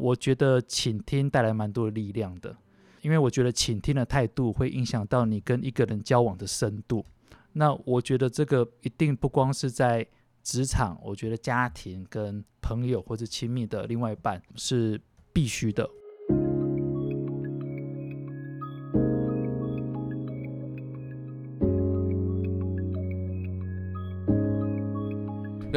我觉得倾听带来蛮多的力量的，因为我觉得倾听的态度会影响到你跟一个人交往的深度。那我觉得这个一定不光是在职场，我觉得家庭跟朋友或者亲密的另外一半是必须的。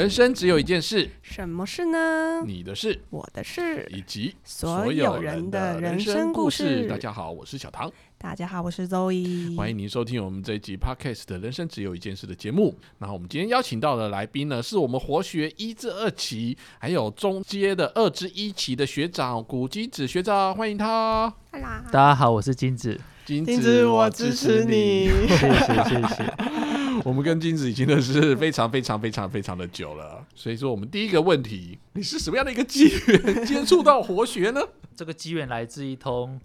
人生只有一件事，什么事呢？你的事，我的事，以及所有人的人生故事。大家好，我是小唐。大家好，我是 Zoe。欢迎您收听我们这一集 Podcast 的人生只有一件事的节目。然后我们今天邀请到的来宾呢，是我们活学一至二期，还有中阶的二至一期的学长古金子学长，欢迎他。大家好，我是金子。金子，我支持你。谢谢，谢谢。我们跟金子已经认识非常非常非常非常的久了，所以说我们第一个问题，你是什么样的一个机缘接触到活学呢？这个机缘来自一通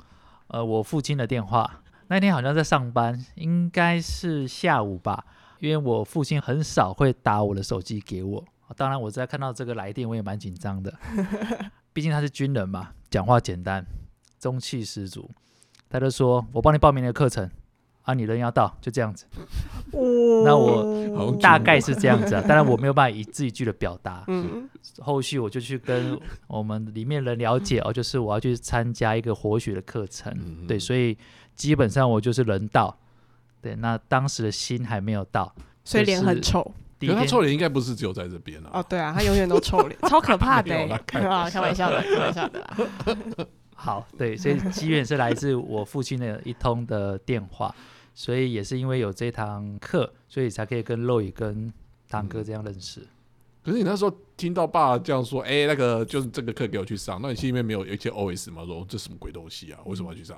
呃我父亲的电话，那天好像在上班，应该是下午吧，因为我父亲很少会打我的手机给我，当然我在看到这个来电我也蛮紧张的，毕竟他是军人嘛，讲话简单，中气十足，他就说我帮你报名了课程。啊，你人要到，就这样子。那我大概是这样子啊，当然我没有办法一字一句的表达。嗯，后续我就去跟我们里面人了解哦，就是我要去参加一个活血的课程。对，所以基本上我就是人到。对，那当时的心还没有到，所以脸很臭。可他臭脸应该不是只有在这边啊。哦，对啊，他永远都臭脸，超可怕的。开玩笑的，开玩笑的啦。好，对，所以机缘是来自我父亲的一通的电话。所以也是因为有这堂课，所以才可以跟肉宇跟堂哥这样认识。可是你那时候听到爸这样说，哎，那个就是这个课给我去上，那你心里面没有一些 OS 吗？说这什么鬼东西啊？为什么要去上？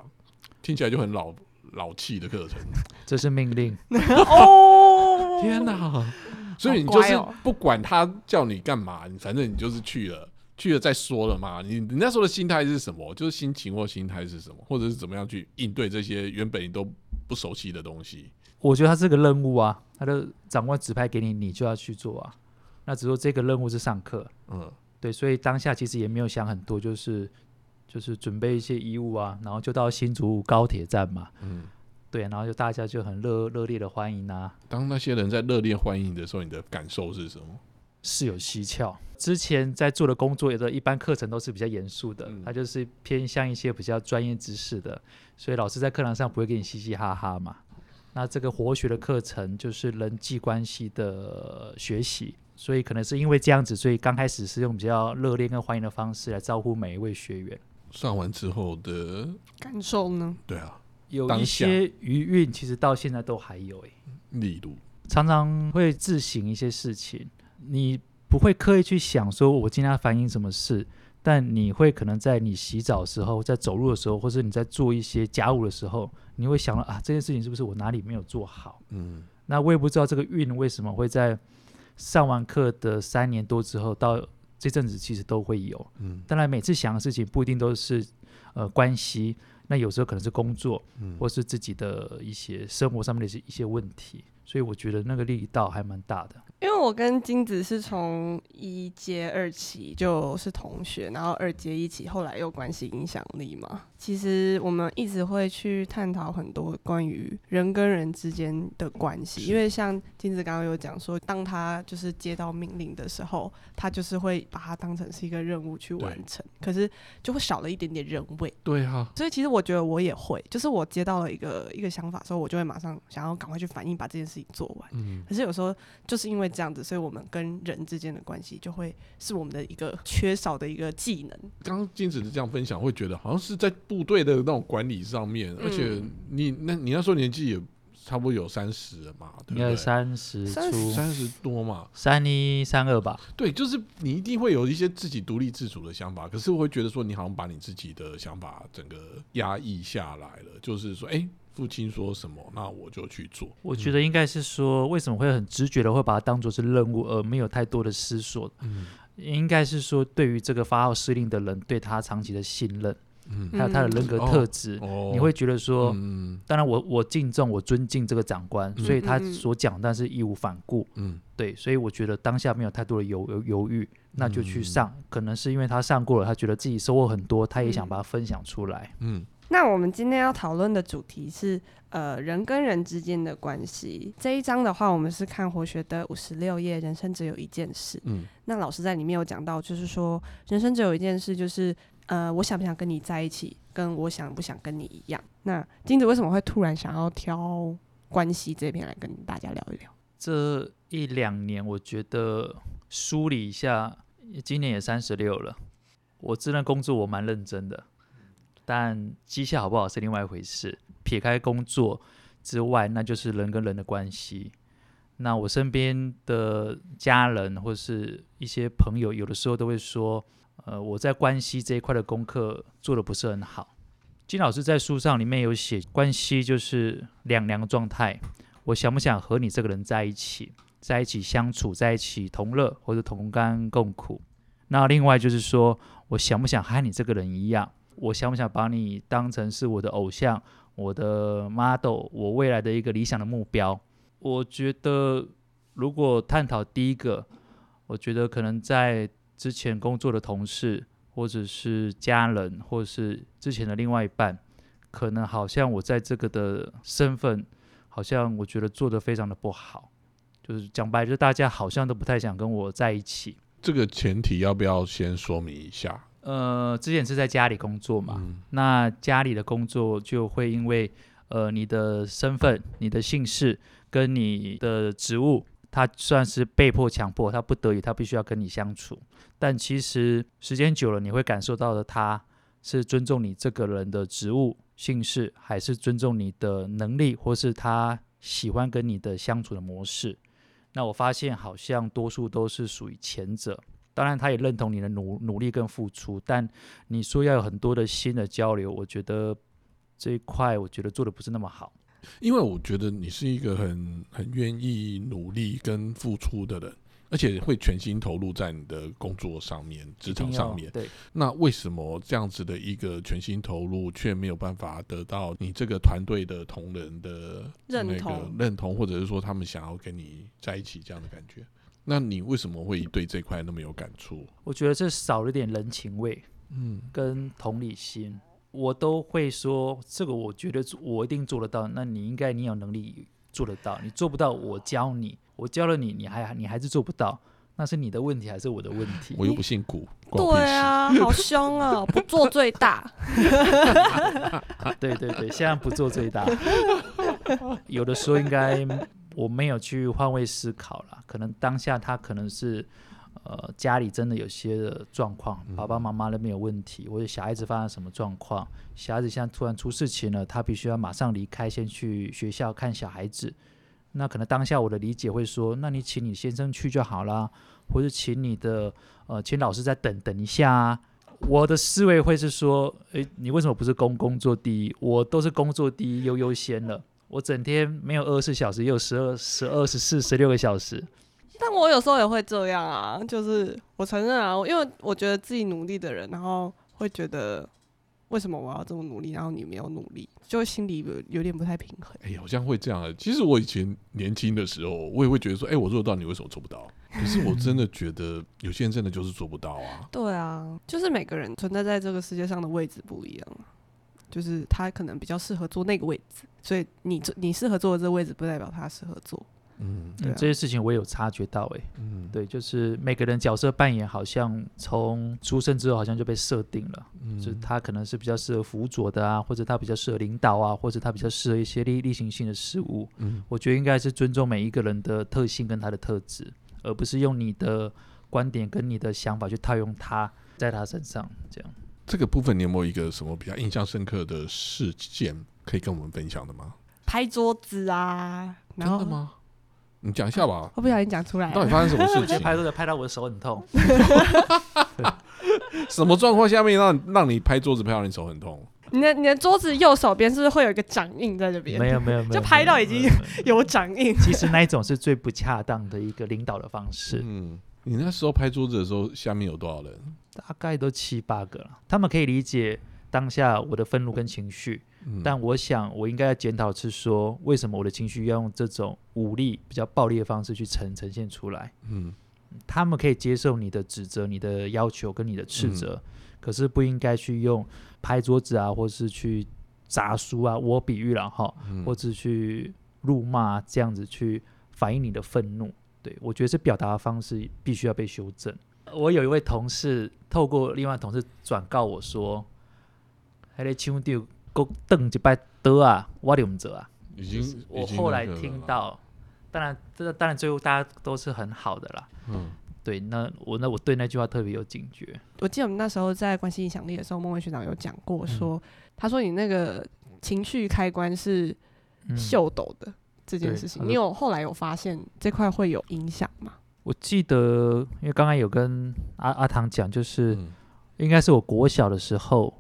听起来就很老老气的课程。这是命令。哦，天哪！所以你就是不管他叫你干嘛，你反正你就是去了，去了再说了嘛。你你那时候的心态是什么？就是心情或心态是什么？或者是怎么样去应对这些原本你都。不熟悉的东西，我觉得它是个任务啊，他的长官指派给你，你就要去做啊。那只说这个任务是上课，嗯，对，所以当下其实也没有想很多，就是就是准备一些衣物啊，然后就到新竹高铁站嘛，嗯，对，然后就大家就很热热烈的欢迎啊。当那些人在热烈欢迎的时候，你的感受是什么？是有蹊跷。之前在做的工作，有的一般课程都是比较严肃的，它就是偏向一些比较专业知识的，所以老师在课堂上不会跟你嘻嘻哈哈嘛。那这个活学的课程就是人际关系的学习，所以可能是因为这样子，所以刚开始是用比较热烈跟欢迎的方式来招呼每一位学员。上完之后的感受呢？对啊，有一些余韵，其实到现在都还有诶。例如常常会自省一些事情，你。不会刻意去想说，我今天要反映什么事，但你会可能在你洗澡的时候，在走路的时候，或者你在做一些家务的时候，你会想到啊，这件事情是不是我哪里没有做好？嗯，那我也不知道这个运为什么会在上完课的三年多之后，到这阵子其实都会有。嗯，当然每次想的事情不一定都是呃关系，那有时候可能是工作，嗯，或是自己的一些生活上面的一些一些问题，所以我觉得那个力道还蛮大的。因为我跟金子是从一阶二期就是同学，然后二阶一起，后来又关系影响力嘛。其实我们一直会去探讨很多关于人跟人之间的关系，因为像金子刚刚有讲说，当他就是接到命令的时候，他就是会把它当成是一个任务去完成，可是就会少了一点点人味。对哈，所以其实我觉得我也会，就是我接到了一个一个想法之后，我就会马上想要赶快去反应，把这件事情做完。嗯，可是有时候就是因为这样子，所以我们跟人之间的关系就会是我们的一个缺少的一个技能。刚刚金子是这样分享，会觉得好像是在部队的那种管理上面，而且你那你那时候年纪也差不多有三十了嘛，对不对？三十出，三十多嘛，三一三二吧。对，就是你一定会有一些自己独立自主的想法，可是我会觉得说，你好像把你自己的想法整个压抑下来了，就是说，哎。父亲说什么，那我就去做。我觉得应该是说，为什么会很直觉的会把它当做是任务，而没有太多的思索？嗯，应该是说，对于这个发号施令的人，对他长期的信任，嗯，还有他的人格特质，你会觉得说，嗯，当然我我敬重我尊敬这个长官，所以他所讲但是义无反顾，嗯，对，所以我觉得当下没有太多的犹犹犹豫，那就去上。可能是因为他上过了，他觉得自己收获很多，他也想把它分享出来。嗯，那我们今天要讨论的主题是呃人跟人之间的关系。这一章的话，我们是看活学的五十六页，人生只有一件事。嗯，那老师在里面有讲到，就是说人生只有一件事，就是呃我想不想跟你在一起，跟我想不想跟你一样。那金子为什么会突然想要挑关系这篇来跟大家聊一聊？这一两年，我觉得梳理一下，今年也三十六了，我这份工作我蛮认真的，但绩效好不好是另外一回事。撇开工作之外，那就是人跟人的关系。那我身边的家人或是一些朋友，有的时候都会说，呃，我在关系这一块的功课做的不是很好。金老师在书上里面有写，关系就是两两状态。我想不想和你这个人在一起，在一起相处，在一起同乐或者同甘共苦？那另外就是说，我想不想和你这个人一样？我想不想把你当成是我的偶像、我的 model、我未来的一个理想的目标？我觉得，如果探讨第一个，我觉得可能在之前工作的同事，或者是家人，或者是之前的另外一半，可能好像我在这个的身份。好像我觉得做的非常的不好，就是讲白，就大家好像都不太想跟我在一起。这个前提要不要先说明一下？呃，之前是在家里工作嘛，那家里的工作就会因为呃你的身份、你的姓氏跟你的职务，他算是被迫强迫，他不得已，他必须要跟你相处。但其实时间久了，你会感受到的，他是尊重你这个人的职务。姓氏还是尊重你的能力，或是他喜欢跟你的相处的模式。那我发现好像多数都是属于前者。当然，他也认同你的努努力跟付出，但你说要有很多的新的交流，我觉得这一块我觉得做的不是那么好。因为我觉得你是一个很很愿意努力跟付出的人。而且会全心投入在你的工作上面、职场上面。对，那为什么这样子的一个全心投入，却没有办法得到你这个团队的同仁的认同？认同，或者是说他们想要跟你在一起这样的感觉？那你为什么会对这块那么有感触？我觉得这少了点人情味，嗯，跟同理心。我都会说这个，我觉得我一定做得到。那你应该你有能力做得到，你做不到，我教你。我教了你，你还你还是做不到，那是你的问题还是我的问题？我又不姓古。对啊，好凶啊！不做最大。对对对，现在不做最大。有的时候应该我没有去换位思考了，可能当下他可能是呃家里真的有些的状况，爸爸妈妈那边有问题，或者小孩子发生什么状况，小孩子现在突然出事情了，他必须要马上离开，先去学校看小孩子。那可能当下我的理解会说，那你请你先生去就好啦，或者请你的呃，请老师再等等一下啊。我的思维会是说，诶，你为什么不是工工作第一？我都是工作第一优优先了。我整天没有二十四小时，也有十二、十二、十四、十六个小时。但我有时候也会这样啊，就是我承认啊，因为我觉得自己努力的人，然后会觉得。为什么我要这么努力，然后你没有努力，就心里有有点不太平衡。哎，好像会这样的。其实我以前年轻的时候，我也会觉得说，哎，我做得到，你为什么做不到？可是我真的觉得，有些人真的就是做不到啊。对啊，就是每个人存在在这个世界上的位置不一样，就是他可能比较适合坐那个位置，所以你你适合坐的这个位置，不代表他适合坐。嗯，这些事情我也有察觉到，哎，嗯，对，就是每个人角色扮演好像从出生之后好像就被设定了，嗯，就是他可能是比较适合辅佐的啊，或者他比较适合领导啊，或者他比较适合一些例例行性的事物，嗯，我觉得应该是尊重每一个人的特性跟他的特质，而不是用你的观点跟你的想法去套用他在他身上，这样。这个部分你有没有一个什么比较印象深刻的事件可以跟我们分享的吗？拍桌子啊，真的吗？你讲一下吧，我不小心讲出来。到底发生什么事情？拍桌子拍到我的手很痛。什么状况下面让让你拍桌子拍到你手很痛？你的你的桌子右手边是不是会有一个掌印在这边？没有没有没有，就拍到已经有掌印。其实那一种是最不恰当的一个领导的方式。嗯，你那时候拍桌子的时候，下面有多少人？大概都七八个了。他们可以理解当下我的愤怒跟情绪。但我想，我应该要检讨是说，为什么我的情绪要用这种武力、比较暴力的方式去呈呈现出来？嗯，他们可以接受你的指责、你的要求跟你的斥责，可是不应该去用拍桌子啊，或是去砸书啊，我比喻了哈，或者去辱骂这样子去反映你的愤怒。对我觉得这表达的方式必须要被修正。我有一位同事透过另外同事转告我说：“还得清掉，够瞪一摆得啊，我唔做啊。”已经，我后来听到，当然，这当然最后大家都是很好的啦。嗯，对，那我那我对那句话特别有警觉。我记得我们那时候在关系影响力的时候，孟文学长有讲过，说他说你那个情绪开关是秀抖的这件事情，你有后来有发现这块会有影响吗？我记得，因为刚刚有跟阿阿唐讲，就是应该是我国小的时候，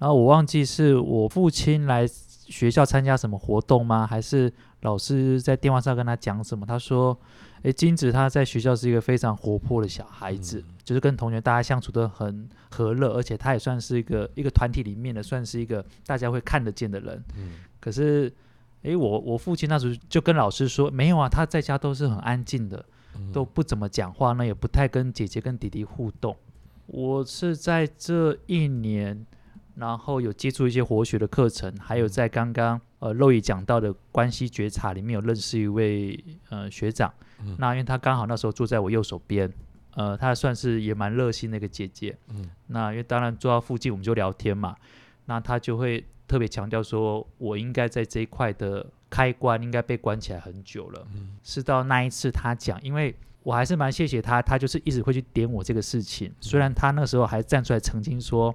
然后我忘记是我父亲来。学校参加什么活动吗？还是老师在电话上跟他讲什么？他说：“诶，金子他在学校是一个非常活泼的小孩子，就是跟同学大家相处的很和乐，而且他也算是一个一个团体里面的，算是一个大家会看得见的人。嗯，可是，诶，我我父亲那时候就跟老师说，没有啊，他在家都是很安静的，都不怎么讲话呢，也不太跟姐姐跟弟弟互动。我是在这一年。”然后有接触一些活学的课程，还有在刚刚呃肉爷讲到的关系觉察里面有认识一位呃学长，那因为他刚好那时候坐在我右手边，呃，他算是也蛮热心的一个姐姐，嗯，那因为当然坐到附近我们就聊天嘛，那他就会特别强调说，我应该在这一块的开关应该被关起来很久了，嗯，是到那一次他讲，因为我还是蛮谢谢他，他就是一直会去点我这个事情，虽然他那时候还站出来澄清说。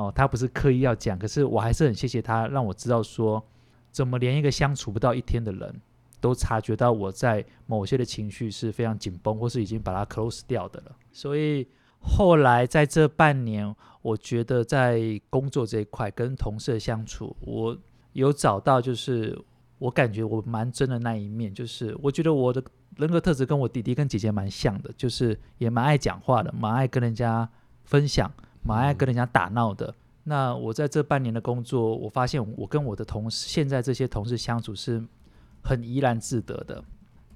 哦，他不是刻意要讲，可是我还是很谢谢他，让我知道说，怎么连一个相处不到一天的人都察觉到我在某些的情绪是非常紧绷，或是已经把它 close 掉的了。所以后来在这半年，我觉得在工作这一块跟同事相处，我有找到就是我感觉我蛮真的那一面，就是我觉得我的人格特质跟我弟弟跟姐姐蛮像的，就是也蛮爱讲话的，蛮爱跟人家分享。蛮爱跟人家打闹的。那我在这半年的工作，我发现我跟我的同事，现在这些同事相处是很怡然自得的。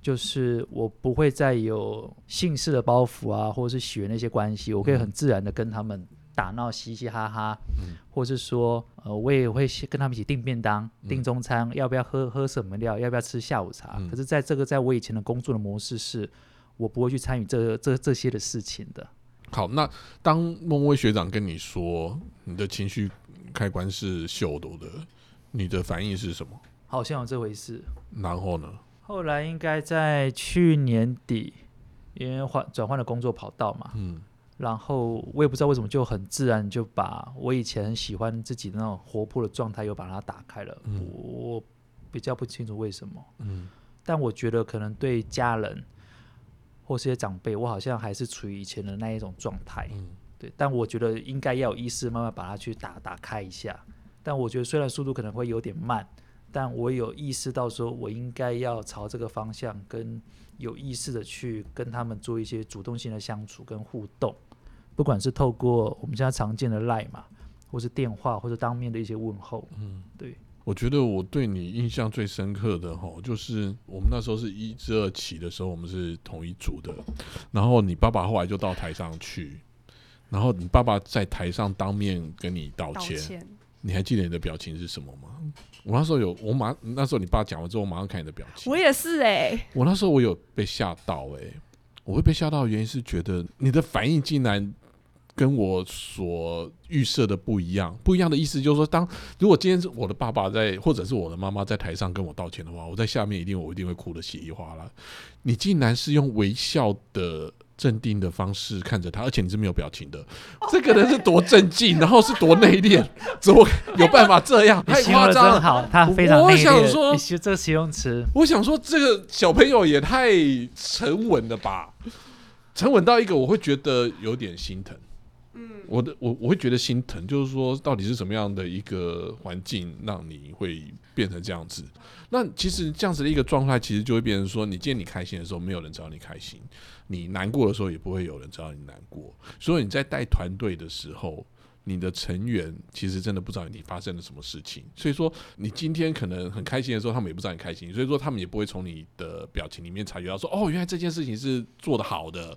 就是我不会再有姓氏的包袱啊，或者是血那些关系，我可以很自然的跟他们打闹、嘻嘻哈哈。嗯。或是说，呃，我也会跟他们一起订便当、订中餐，要不要喝喝什么料，要不要吃下午茶。可是，在这个在我以前的工作的模式是，我不会去参与这这这些的事情的。好，那当孟威学长跟你说你的情绪开关是秀逗的，你的反应是什么？好像有这回事。然后呢？后来应该在去年底，因为换转换了工作跑道嘛，嗯，然后我也不知道为什么就很自然就把我以前很喜欢自己的那种活泼的状态又把它打开了。我比较不清楚为什么，嗯，但我觉得可能对家人。或是些长辈，我好像还是处于以前的那一种状态，嗯，对。但我觉得应该要有意识，慢慢把它去打打开一下。但我觉得虽然速度可能会有点慢，但我有意识到说，我应该要朝这个方向，跟有意识的去跟他们做一些主动性的相处跟互动，不管是透过我们现在常见的赖嘛，或是电话，或者当面的一些问候，嗯，对。我觉得我对你印象最深刻的哈，就是我们那时候是一至二期的时候，我们是同一组的。然后你爸爸后来就到台上去，然后你爸爸在台上当面跟你道歉。你还记得你的表情是什么吗？我那时候有，我马那时候你爸讲完之后，我马上看你的表情。我也是哎，我那时候我有被吓到哎，我会被吓到的原因是觉得你的反应竟然。跟我所预设的不一样，不一样的意思就是说，当如果今天是我的爸爸在，或者是我的妈妈在台上跟我道歉的话，我在下面一定我一定会哭的稀里哗啦。你竟然是用微笑的镇定的方式看着他，而且你是没有表情的，这个人是多镇静，然后是多内敛，怎么有办法这样？太夸张了，好，他非常内敛。你学这个形容词，我想说这个小朋友也太沉稳了吧，沉稳到一个我会觉得有点心疼。我的我我会觉得心疼，就是说到底是什么样的一个环境让你会变成这样子？那其实这样子的一个状态，其实就会变成说，你见你开心的时候，没有人知道你开心；你难过的时候，也不会有人知道你难过。所以你在带团队的时候，你的成员其实真的不知道你发生了什么事情，所以说你今天可能很开心的时候，他们也不知道你开心，所以说他们也不会从你的表情里面察觉到说，哦，原来这件事情是做得好的。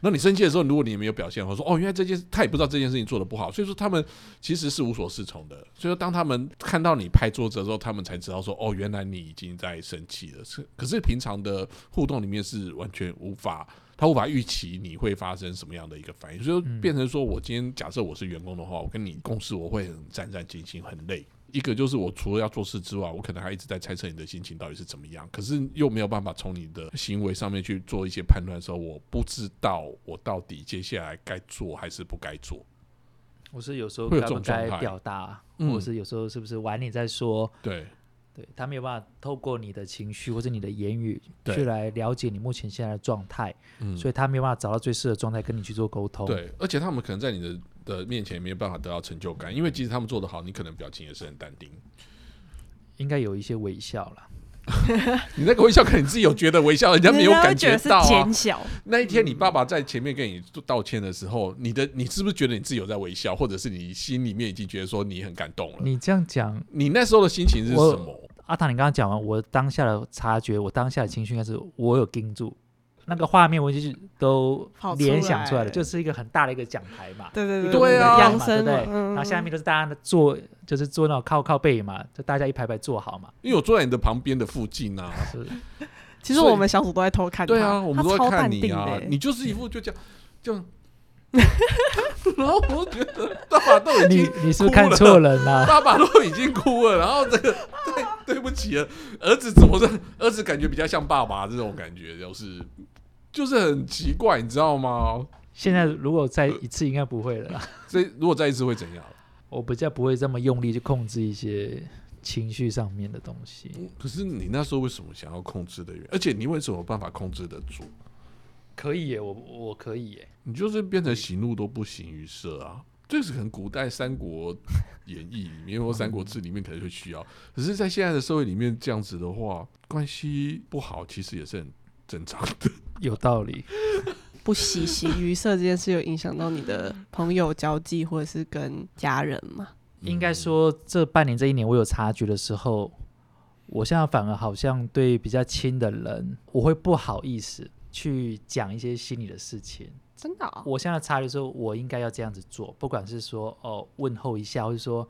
那你生气的时候，如果你也没有表现，或者说，哦，原来这件他也不知道这件事情做得不好，所以说他们其实是无所适从的。所以说，当他们看到你拍桌子的时候，他们才知道说，哦，原来你已经在生气了。是，可是平常的互动里面是完全无法。他无法预期你会发生什么样的一个反应，所以变成说我今天假设我是员工的话，我跟你共事我会很战战兢兢，很累。一个就是我除了要做事之外，我可能还一直在猜测你的心情到底是怎么样，可是又没有办法从你的行为上面去做一些判断的时候，我不知道我到底接下来该做还是不该做。我是有时候会有这种该表达，嗯或者是有时候是不是晚点再说，对对他没有办法透过你的情绪或者你的言语去来了解你目前现在的状态，嗯所以他没有办法找到最适合的状态跟你去做沟通。，对，而且他们可能在你的的面前没有办法得到成就感，因为即使他们做得好，你可能表情也是很淡定。应该有一些微笑啦。你那个微笑，可能你自己有觉得微笑，人家没有感觉到啊减。小，那一天你爸爸在前面跟你道歉的时候，你的你是不是觉得你自己有在微笑，或者是你心里面已经觉得说你很感动了？你这样讲，你那时候的心情是什么？阿唐，你刚刚讲完，我当下的察觉，我当下的情绪应该是我有盯住那个画面，我就是都联想出来了，就是一个很大的一个讲台嘛，对对一个对对啊对不对？然后下面都是大家坐，就是坐那种靠靠背嘛，就大家一排排坐好嘛。因为我坐在你的旁边的附近啊。是其实我们小组都在偷看他，对啊，我们都在看你啊你就是一副就这样，这样。然后我觉得爸爸都已你经你是不是看错人了、爸爸都已经哭了，然后这个对对不起了，儿子怎么的？儿子感觉比较像爸爸这种感觉，就是就是很奇怪，你知道吗？现在如果再一次，应该不会了啦。这如果再一次会怎样？我比较不会这么用力去控制一些情绪上面的东西。可是你那时候为什么想要控制的原因？而且你为什么有办法控制得住？可以耶，我我可以耶。你就是变成喜怒都不形于色啊！这是可能古代《三国演义》里面或《三国志》里面可能会需要，可是，在现在的社会里面，这样子的话，关系不好其实也是很正常的。有道理，不喜形于色这件事有影响到你的朋友交际或者是跟家人吗？应该说这半年这一年我有察觉的时候，我现在反而好像对比较亲的人，我会不好意思去讲一些心里的事情。真的、哦？我现在察觉说，我应该要这样子做，不管是说哦问候一下，或者说，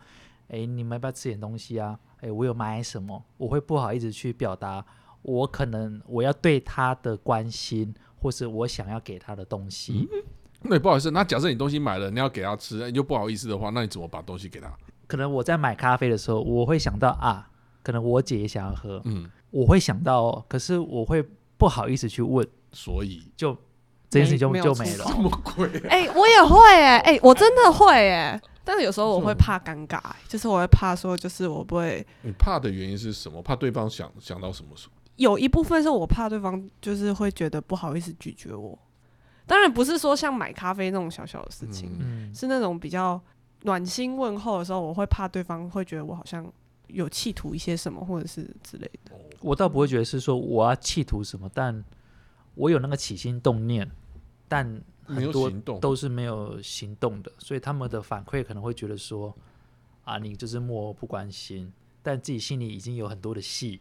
哎，你们要不要吃点东西啊？哎，我有买什么？我会不好意思去表达，我可能我要对他的关心，或是我想要给他的东西。那也不好意思，那假设你东西买了，你要给他吃，你就不好意思的话，那你怎么把东西给他？可能我在买咖啡的时候，我会想到啊，可能我姐也想要喝，嗯，我会想到哦，可是我会不好意思去问，所以就这件事情就就没了出口。这么贵、啊，哎、我也会哎、哎、我真的会哎、但是有时候我会怕尴尬、欸就是我会怕说，就是我不会你怕的原因是什么？怕对方想想到什么？有一部分是我怕对方就是会觉得不好意思拒绝我。当然不是说像买咖啡那种小小的事情，嗯嗯，是那种比较暖心问候的时候，我会怕对方会觉得我好像有企图一些什么，或者是之类的。我倒不会觉得是说我要企图什么，但我有那个起心动念，但很多，都是没有行动的，所以他们的反馈可能会觉得说啊，你就是漠不关心，但自己心里已经有很多的戏，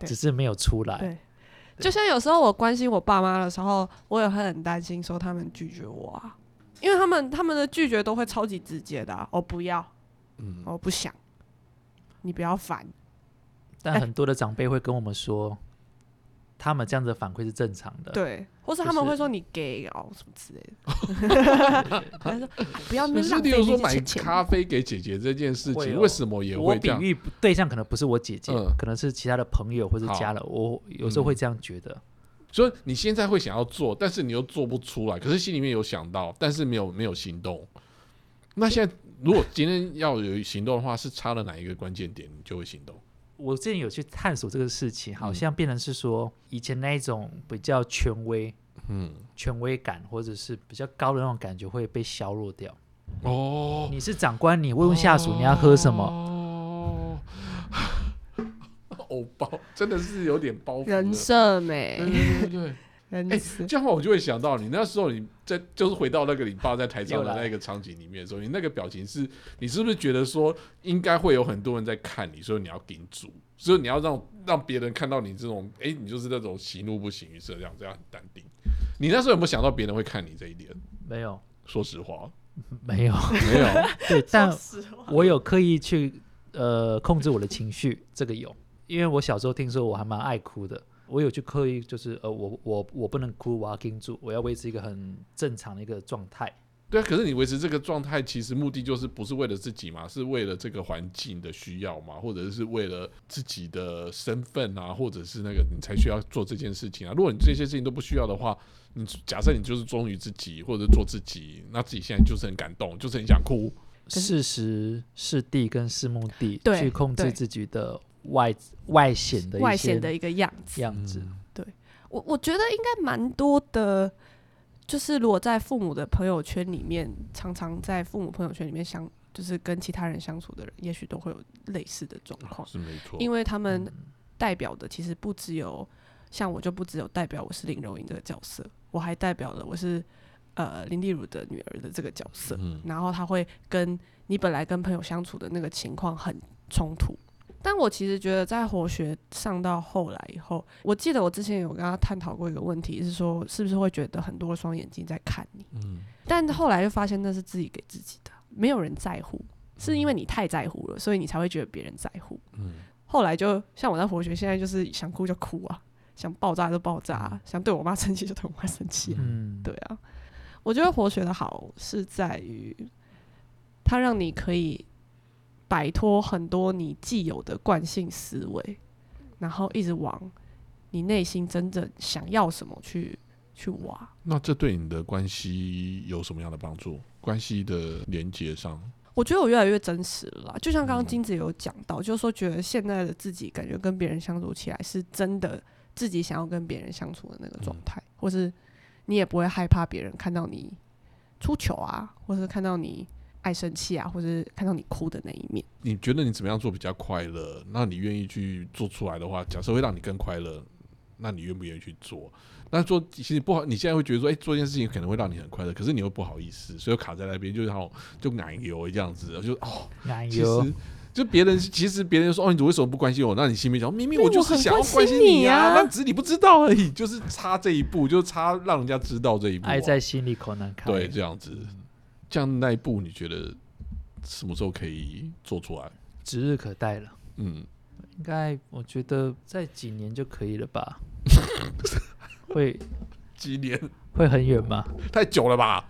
只是没有出来。对，就像有时候我关心我爸妈的时候，我也会很担心说他们拒绝我啊，因为他们他们的拒绝都会超级直接的、啊，我不要，嗯，我不想，你不要烦。但哎很多的长辈会跟我们说，他们这样子的反馈是正常的。对，或是他们会说你给哦什么之类的，他说啊不要那可是，边浪费例如说买。咖啡给姐姐这件事情，哦为什么也会这样？喻对象可能不是我姐姐，嗯可能是其他的朋友或者家人，我有时候会嗯这样觉得。所以你现在会想要做，但是你又做不出来，可是心里面有想到，但是没有没有行动。那现在如果今天要有行动的话，是差了哪一个关键点，你就会行动？我之前有去探索这个事情，好嗯像变成是说，以前那一种比较权威、嗯，权威感，或者是比较高的那种感觉会被削弱掉。哦，你是长官，你会问下属你要喝什么？哦，偶包真的是有点包袱。人设美，对对对对对，哎。这样的话我就会想到你那时候你在就是回到那个你爸在台上的那个场景里面的时候，你那个表情是，你是不是觉得说应该会有很多人在看你，所以你要顶住，所以你要让让别人看到你这种，哎、你就是那种喜怒不形于色这样这样很淡定。你那时候有没有想到别人会看你这一点？没有，说实话，没有，没有。对，但我有刻意去呃控制我的情绪，这个有，因为我小时候听说我还蛮爱哭的，我有去刻意就是呃我我我不能哭，我要盯住，我要维持一个很正常的一个状态。对啊，可是你维持这个状态，其实目的就是不是为了自己嘛，是为了这个环境的需要嘛，或者是为了自己的身份啊，或者是那个你才需要做这件事情啊。如果你这些事情都不需要的话，你假设你就是忠于自己或者做自己，那自己现在就是很感动，就是很想哭。是事实、是地跟是目的对去控制自己的外外显的外显的一个样子。样子。嗯。我我觉得应该蛮多的，就是如果在父母的朋友圈里面，常常在父母朋友圈里面相，就是跟其他人相处的人，也许都会有类似的状况，是没错，因为他们代表的其实不只有，像我就不只有代表我是林柔莹这个角色，我还代表了我是呃林丽如的女儿的这个角色，嗯然后他会跟你本来跟朋友相处的那个情况很冲突。但我其实觉得，在活学上到后来以后，我记得我之前有跟他探讨过一个问题，是说是不是会觉得很多双眼睛在看你？嗯但后来就发现那是自己给自己的，没有人在乎，是因为你太在乎了，所以你才会觉得别人在乎。嗯后来就像我在活学，现在就是想哭就哭啊，想爆炸就爆炸、啊，想对我妈生气就对我妈生气啊、嗯，对啊，我觉得活学的好是在于，它让你可以摆脱很多你既有的惯性思维，然后一直往你内心真正想要什么去去挖。那这对你的关系有什么样的帮助？关系的连接上，我觉得我越来越真实了啦，就像刚刚嗯金子有讲到，就是说觉得现在的自己感觉跟别人相处起来是真的自己想要跟别人相处的那个状态，或是你也不会害怕别人看到你出糗啊，或是看到你爱生气啊，或是看到你哭的那一面。你觉得你怎么样做比较快乐？那你愿意去做出来的话，假设会让你更快乐，那你愿不愿意去做？那做其实不好，你现在会觉得说，哎、做一件事情可能会让你很快乐，可是你又不好意思，所以卡在那边，就然后就奶油这样子，就哦，其奶油实就别人其实别人说哦，你为什么不关心我？那你心里想，明明我就是想要关心心你啊，你啊那只是你不知道而已，就是差这一步，就差让人家知道这一步、啊。爱在心里口难开。对，这样子，这样那一步你觉得什么时候可以做出来？指日可待了。嗯，应该我觉得在几年就可以了吧？会几年会很远吗？太久了吧？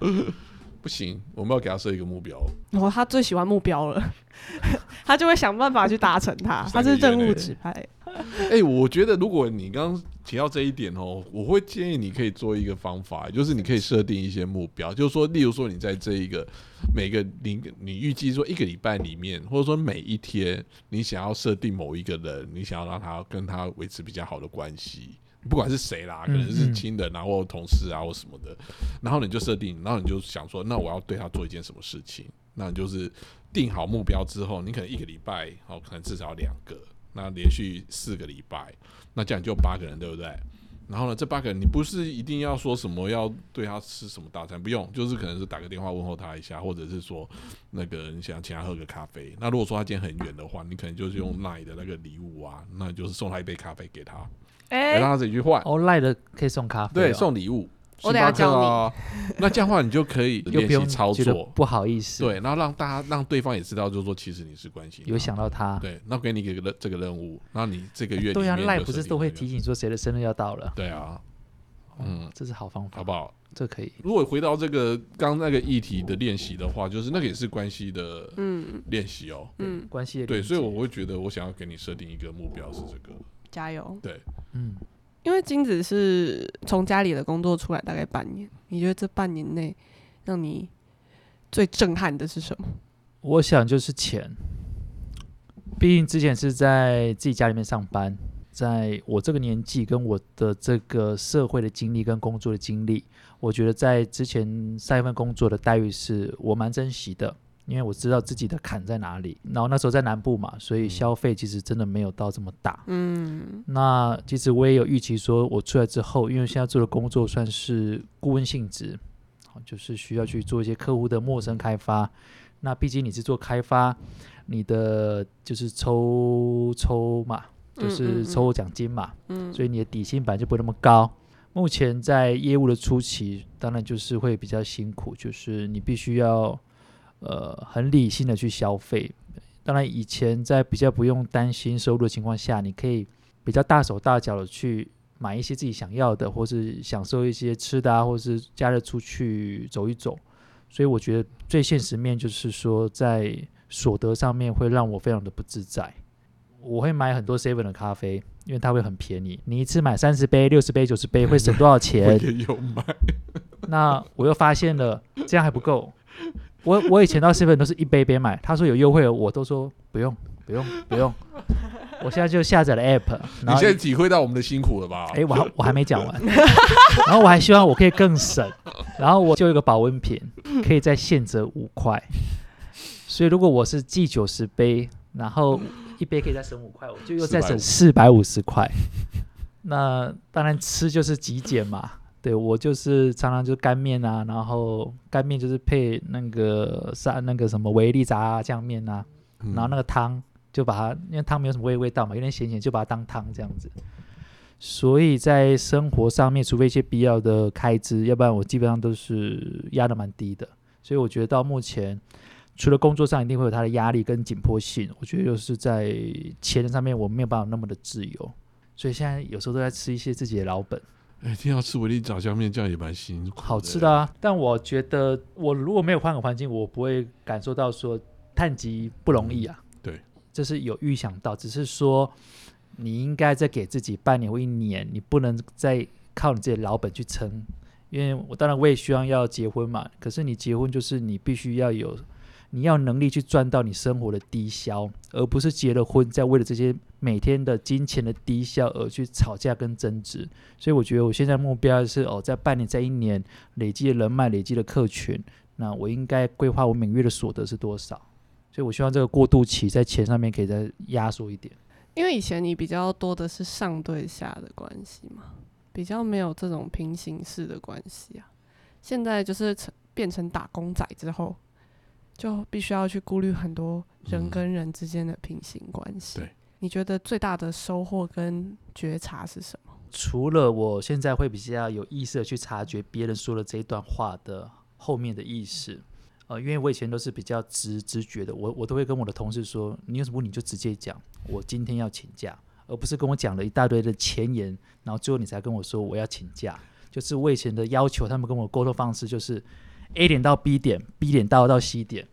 不行，我们要给他设一个目标。然后他最喜欢目标了，他就会想办法去达成它。他是任务指派，哎、我觉得如果你刚刚提到这一点哦，我会建议你可以做一个方法，就是你可以设定一些目标，就是说，例如说你在这一个每个你你预计说一个礼拜里面，或者说每一天，你想要设定某一个人，你想要让他跟他维持比较好的关系。不管是谁啦，可能是亲人啊，或同事啊，或什么的，然后你就设定，然后你就想说，那我要对他做一件什么事情？那你就是定好目标之后，你可能一个礼拜，哦，可能至少两个，那连续四个礼拜，那这样就八个人，对不对？然后呢，这八个人你不是一定要说什么要对他吃什么大餐，不用，就是可能是打个电话问候他一下，或者是说那个你想请他喝个咖啡。那如果说他今天很远的话，你可能就是用 LINE 的那个礼物啊，那就是送他一杯咖啡给他，哎、让他自己去换。哦，赖的可以送咖啡、哦，对，送礼物。我等下星巴克啊。那这样的话，你就可以 练习又不用操作，不好意思，对，，然后让大家让对方也知道，就是说其实你是关心有想到他。对，那给你一个这个任务，然后你这个月对啊，赖不是都会提醒说谁的生日要到了？对啊，嗯，这是好方法，好不好？这可以。如果回到这个刚那个议题的练习的话，就是那个也是关系的嗯练习哦。嗯，关系的对所以接我会觉得我想要给你设定一个目标是这个，加油！对，嗯，因为金子是从家里的工作出来大概半年，你觉得这半年内让你最震撼的是什么？我想就是钱，毕竟之前是在自己家里面上班，在我这个年纪跟我的这个社会的经历跟工作的经历，我觉得在之前上一份工作的待遇是我蛮珍惜的。因为我知道自己的坎在哪里。然后那时候在南部嘛，所以消费其实真的没有到这么大。嗯那其实我也有预期，说我出来之后，因为现在做的工作算是顾问性质，好就是需要去做一些客户的陌生开发。那毕竟你是做开发，你的就是抽抽嘛，就嗯是嗯抽奖金嘛，嗯，所以你的底薪本来就不会那么高。目前在业务的初期，当然就是会比较辛苦，就是你必须要呃很理性的去消费。当然，以前在比较不用担心收入的情况下，你可以比较大手大脚的去买一些自己想要的，或是享受一些吃的啊，或是假日出去走一走。所以我觉得最现实面就是说，在所得上面会让我非常的不自在。我会买很多 seven 的咖啡，因为它会很便宜。你一次买三十杯、六十杯、九十杯，会省多少我钱？也有买，那我又发现了，这样还不够。我我以前到 seven 都是一杯一杯买，他说有优惠，我都说不用不用不用。我现在就下载了 app，你现在体会到我们的辛苦了吧？哎、我还我还没讲完，然后我还希望我可以更省，然后我就有一个保温瓶，可以再现折五块。所以如果我是寄九十杯，然后一杯可以再省五块，我就又再省四百五十块。那当然吃就是极简嘛，对我就是常常就是干面啊，然后干面就是配那个三那个什么维力炸酱面啊，嗯然后那个汤就把它，因为汤没有什么味味道嘛，有点咸咸，就把它当汤这样子。所以在生活上面，除非一些必要的开支，要不然我基本上都是压的蛮低的。所以我觉得到目前，除了工作上一定会有它的压力跟紧迫性，我觉得就是在钱上面我没有办法那么的自由。所以现在有时候都在吃一些自己的老本。哎，听到吃维力炸酱面，这样也蛮辛苦，好吃的。啊。但我觉得，我如果没有换个环境，我不会感受到说碳级不容易啊。对，这是有预想到，只是说你应该再给自己半年或一年，你不能再靠你自己的老本去撑。因为我当然我也希望要结婚嘛，可是你结婚就是你必须要有，你要能力去赚到你生活的低消，而不是结了婚再为了这些每天的金钱的低效而去吵架跟争执。所以我觉得我现在目标是哦，在半年、在一年累积的人脉、累积的客群，那我应该规划我每月的所得是多少。所以我希望这个过渡期在钱上面可以再压缩一点。因为以前你比较多的是上对下的关系嘛，比较没有这种平行式的关系啊。现在就是成变成打工仔之后，就必须要去顾虑很多人嗯跟人之间的平行关系。对你觉得最大的收获跟觉察是什么？除了我现在会比较有意识的去察觉别人说的这一段话的后面的意思，呃，因为我以前都是比较直直觉的，我我都会跟我的同事说，你有什么问题就直接讲，我今天要请假，而不是跟我讲了一大堆的前言，然后最后你才跟我说我要请假。就是我以前的要求，他们跟我沟通方式就是 A 点到 B 点，B 点到到 C 点。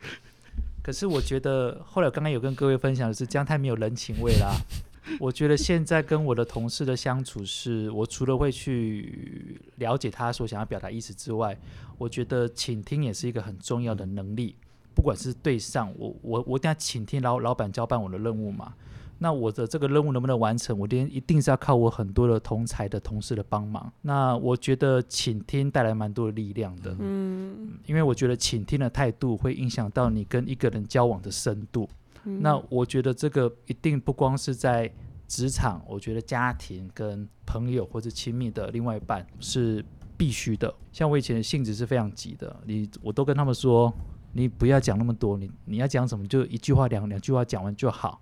可是我觉得后来我刚刚有跟各位分享的是，这样太没有人情味啦。我觉得现在跟我的同事的相处是，我除了会去了解他所想要表达意思之外，我觉得倾听也是一个很重要的能力。不管是对上我，我我一定要倾听老老板交办我的任务嘛。那我的这个任务能不能完成，我今天一定是要靠我很多的同才的同事的帮忙。那我觉得倾听带来蛮多的力量的，嗯，因为我觉得倾听的态度会影响到你跟一个人交往的深度。嗯那我觉得这个一定不光是在职场，我觉得家庭跟朋友或者亲密的另外一半是必须的。像我以前的性子是非常急的，你我都跟他们说，你不要讲那么多，你你要讲什么就一句话两两句话讲完就好。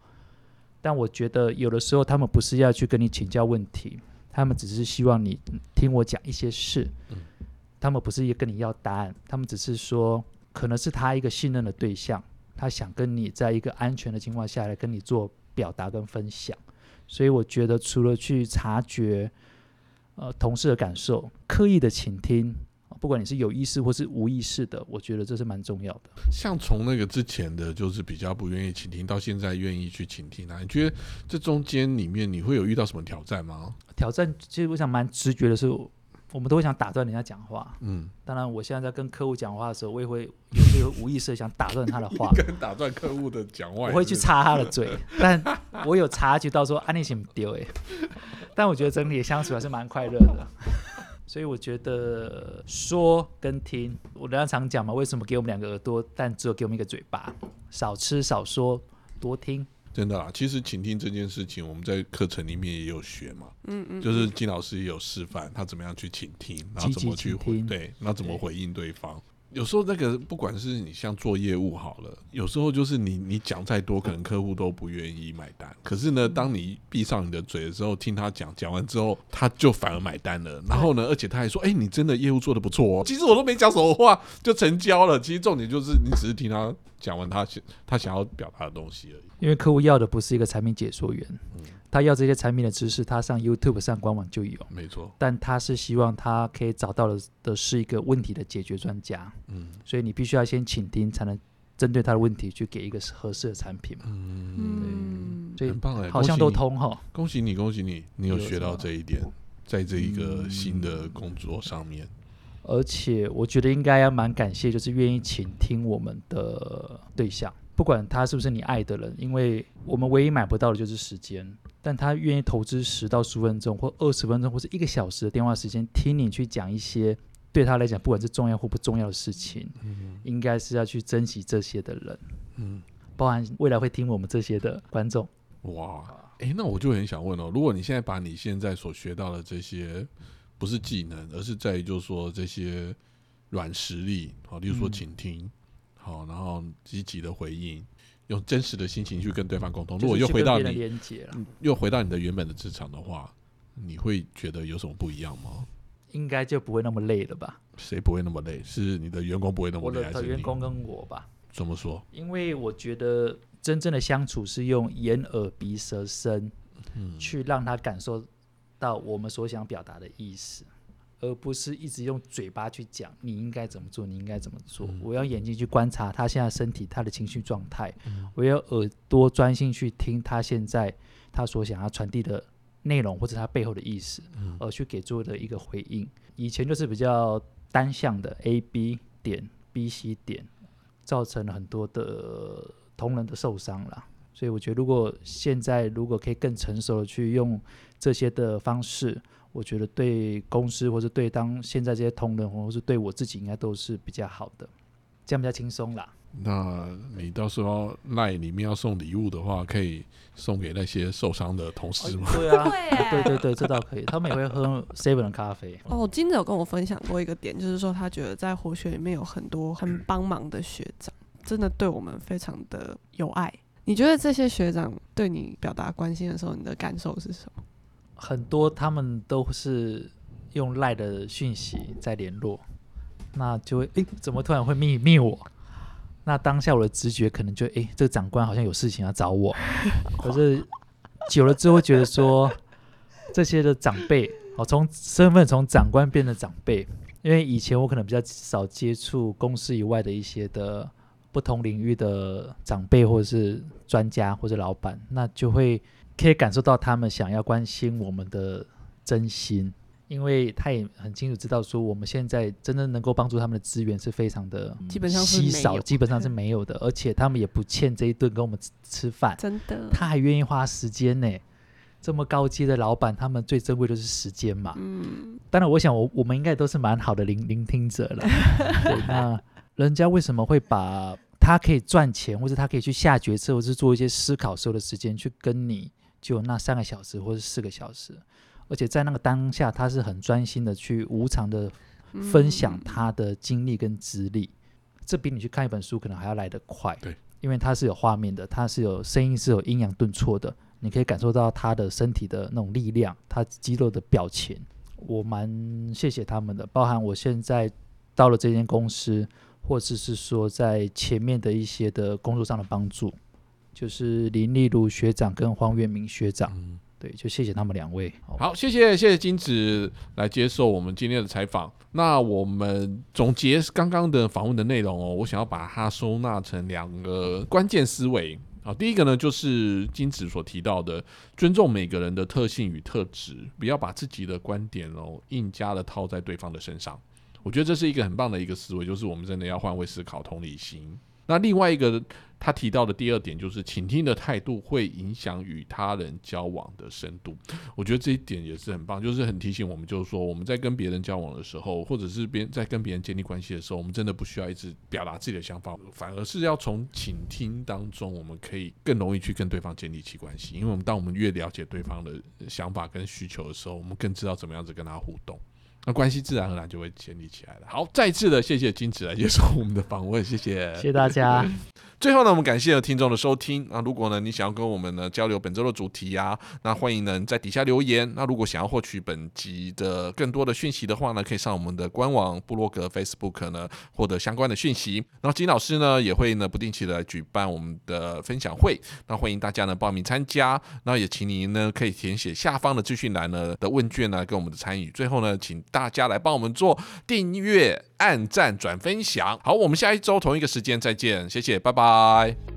但我觉得有的时候他们不是要去跟你请教问题，他们只是希望你听我讲一些事，他们不是也跟你要答案，他们只是说可能是他一个信任的对象。他想跟你在一个安全的情况下来跟你做表达跟分享，所以我觉得除了去察觉呃同事的感受，刻意的倾听，不管你是有意识或是无意识的，我觉得这是蛮重要的。像从那个之前的，就是比较不愿意倾听，到现在愿意去倾听啊，你觉得这中间里面你会有遇到什么挑战吗？挑战其实我想蛮直觉的是，我们都会想打断人家讲话。嗯，当然，我现在在跟客户讲话的时候，我也会有这个无意识的想打断他的话，跟打断客户的讲话，我会去插他的嘴，但我有察觉到说安利行丢哎，但我觉得整体相处还是蛮快乐的。所以我觉得说跟听，我人家常讲嘛，为什么给我们两个耳朵，但只有给我们一个嘴巴？少吃少说，多听。真的啊，其实倾听这件事情，我们在课程里面也有学嘛，嗯嗯，就是金老师也有示范他怎么样去倾听，然后怎么去回对，然后怎么回应对方。有时候那个不管是你像做业务好了，有时候就是你你讲再多，可能客户都不愿意买单。可是呢，当你闭上你的嘴的时候，听他讲，讲完之后他就反而买单了。然后呢，而且他还说：“哎，你真的业务做的不错哦。”其实我都没讲什么话就成交了。其实重点就是你只是听他讲完他想他想要表达的东西而已。因为客户要的不是一个产品解说员。他要这些产品的知识，他上 YouTube 上官网就有，没错。但他是希望他可以找到的的是一个问题的解决专家，嗯，所以你必须要先倾听，才能针对他的问题去给一个合适的产品。嘛，嗯，对，很棒哎，好像都通哈，恭喜你，恭喜你，你有学到这一点，在这一个新的工作上面，而且我觉得应该要蛮感谢，就是愿意倾听我们的对象，不管他是不是你爱的人，因为我们唯一买不到的就是时间。但他愿意投资十到十分钟，或二十分钟，或是一个小时的电话时间，听你去讲一些对他来讲不管是重要或不重要的事情，嗯，应该是要去珍惜这些的人，嗯，包含未来会听我们这些的观众。哇，哎，那我就很想问哦，如果你现在把你现在所学到的这些不是技能，而是在于就是说这些软实力，好，例如说倾听，好，然后积极的回应。用真实的心情去跟对方沟通。如果又回到你，又回到你的原本的职场的话，你会觉得有什么不一样吗？应该就不会那么累了吧？谁不会那么累？是你的员工不会那么累，还是员工跟我吧？怎么说？因为我觉得真正的相处是用眼耳鼻舌身，嗯，去让他感受到我们所想表达的意思。而不是一直用嘴巴去讲你应该怎么做，你应该怎么做。我要眼睛去观察他现在身体、他的情绪状态，我要耳朵专心去听他现在他所想要传递的内容或者他背后的意思，而去给做的一个回应。以前就是比较单向的 A B 点 B C 点，造成了很多的同仁的受伤了。所以我觉得，如果现在如果可以更成熟的去用这些的方式。我觉得对公司或者对当现在这些同仁，或者是对我自己，应该都是比较好的，这样比较轻松啦。那你到时候赖里面要送礼物的话，可以送给那些受伤的同事吗？对啊，对对对，这倒可以。他们也会喝 seven 的咖啡。哦，金子有跟我分享过一个点，就是说他觉得在活学里面有很多很帮忙的学长，真的对我们非常的有爱。你觉得这些学长对你表达关心的时候，你的感受是什么？很多他们都是用赖的讯息在联络，那就会诶，怎么突然会密密我？那当下我的直觉可能就诶，这个长官好像有事情要找我。可是久了之后觉得说，这些的长辈，哦，从身份从长官变成长辈，因为以前我可能比较少接触公司以外的一些的不同领域的长辈或者是专家或者老板，那就会。可以感受到他们想要关心我们的真心，因为他也很清楚知道说我们现在真的能够帮助他们的资源是非常的基本上稀少，基本上是没有的，而且他们也不欠这一顿跟我们吃饭，真的，他还愿意花时间呢。这么高阶的老板，他们最珍贵的是时间嘛。嗯，当然，我想我我们应该都是蛮好的聆聆听者了。对，那人家为什么会把他可以赚钱，或者他可以去下决策，或是做一些思考时候的时间去跟你？就那三个小时或者四个小时，而且在那个当下，他是很专心的去无偿的分享他的经历跟资历，这比你去看一本书可能还要来得快。对，因为他是有画面的，他是有声音，是有阴阳顿挫的，你可以感受到他的身体的那种力量，他肌肉的表情。我蛮谢谢他们的，包含我现在到了这间公司，或者是说在前面的一些的工作上的帮助。就是林立如学长跟黄元明学长，对，就谢谢他们两位。好，谢谢谢谢金子来接受我们今天的采访。那我们总结刚刚的访问的内容哦，我想要把它收纳成两个关键思维。好，第一个呢就是金子所提到的，尊重每个人的特性与特质，不要把自己的观点哦硬加的套在对方的身上。我觉得这是一个很棒的一个思维，就是我们真的要换位思考、同理心。那另外一个。他提到的第二点就是，倾听的态度会影响与他人交往的深度。我觉得这一点也是很棒，就是很提醒我们，就是说我们在跟别人交往的时候，或者是别在跟别人建立关系的时候，我们真的不需要一直表达自己的想法，反而是要从倾听当中，我们可以更容易去跟对方建立起关系。因为我们当我们越了解对方的想法跟需求的时候，我们更知道怎么样子跟他互动。那关系自然而然就会建立起来了。好，再次的谢谢金子来接受我们的访问，谢谢，谢谢大家。最后呢，我们感谢听众的收听。那如果呢，你想要跟我们呢交流本周的主题啊，那欢迎呢在底下留言。那如果想要获取本集的更多的讯息的话呢，可以上我们的官网、部落格、Facebook 呢获得相关的讯息。然后金老师呢也会呢不定期的举办我们的分享会，那欢迎大家呢报名参加。那也请您呢可以填写下方的资讯栏呢的问卷呢跟我们的参与。最后呢，请大家来帮我们做订阅、按赞、转分享。好，我们下一周同一个时间再见，谢谢，拜拜。